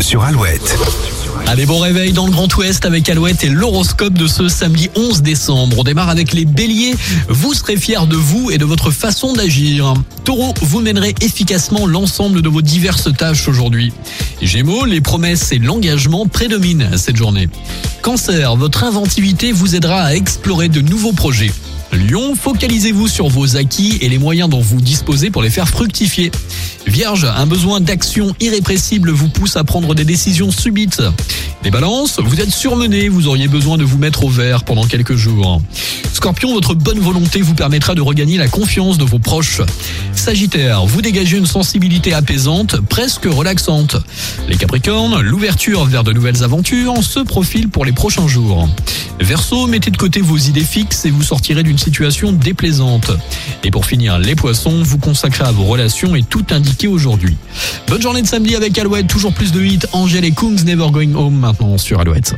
Sur Alouette. Allez, bon réveil dans le Grand Ouest avec Alouette et l'horoscope de ce samedi 11 décembre. On démarre avec les béliers. Vous serez fiers de vous et de votre façon d'agir. Taureau, vous mènerez efficacement l'ensemble de vos diverses tâches aujourd'hui. Gémeaux, les promesses et l'engagement prédominent cette journée. Cancer, votre inventivité vous aidera à explorer de nouveaux projets. Lion, focalisez-vous sur vos acquis et les moyens dont vous disposez pour les faire fructifier. Vierge, un besoin d'action irrépressible vous pousse à prendre des décisions subites. Les balances, vous êtes surmené, vous auriez besoin de vous mettre au vert pendant quelques jours. Scorpion, votre bonne volonté vous permettra de regagner la confiance de vos proches. Sagittaire, vous dégagez une sensibilité apaisante, presque relaxante. Les Capricornes, l'ouverture vers de nouvelles aventures se profile pour les prochains jours. Verseau, mettez de côté vos idées fixes et vous sortirez d'une situation déplaisante. Et pour finir, les poissons, vous consacrez à vos relations et tout indiqué aujourd'hui. Bonne journée de samedi avec Alouette, toujours plus de hits, Angèle et Kungs Never Going Home maintenant sur Alouette.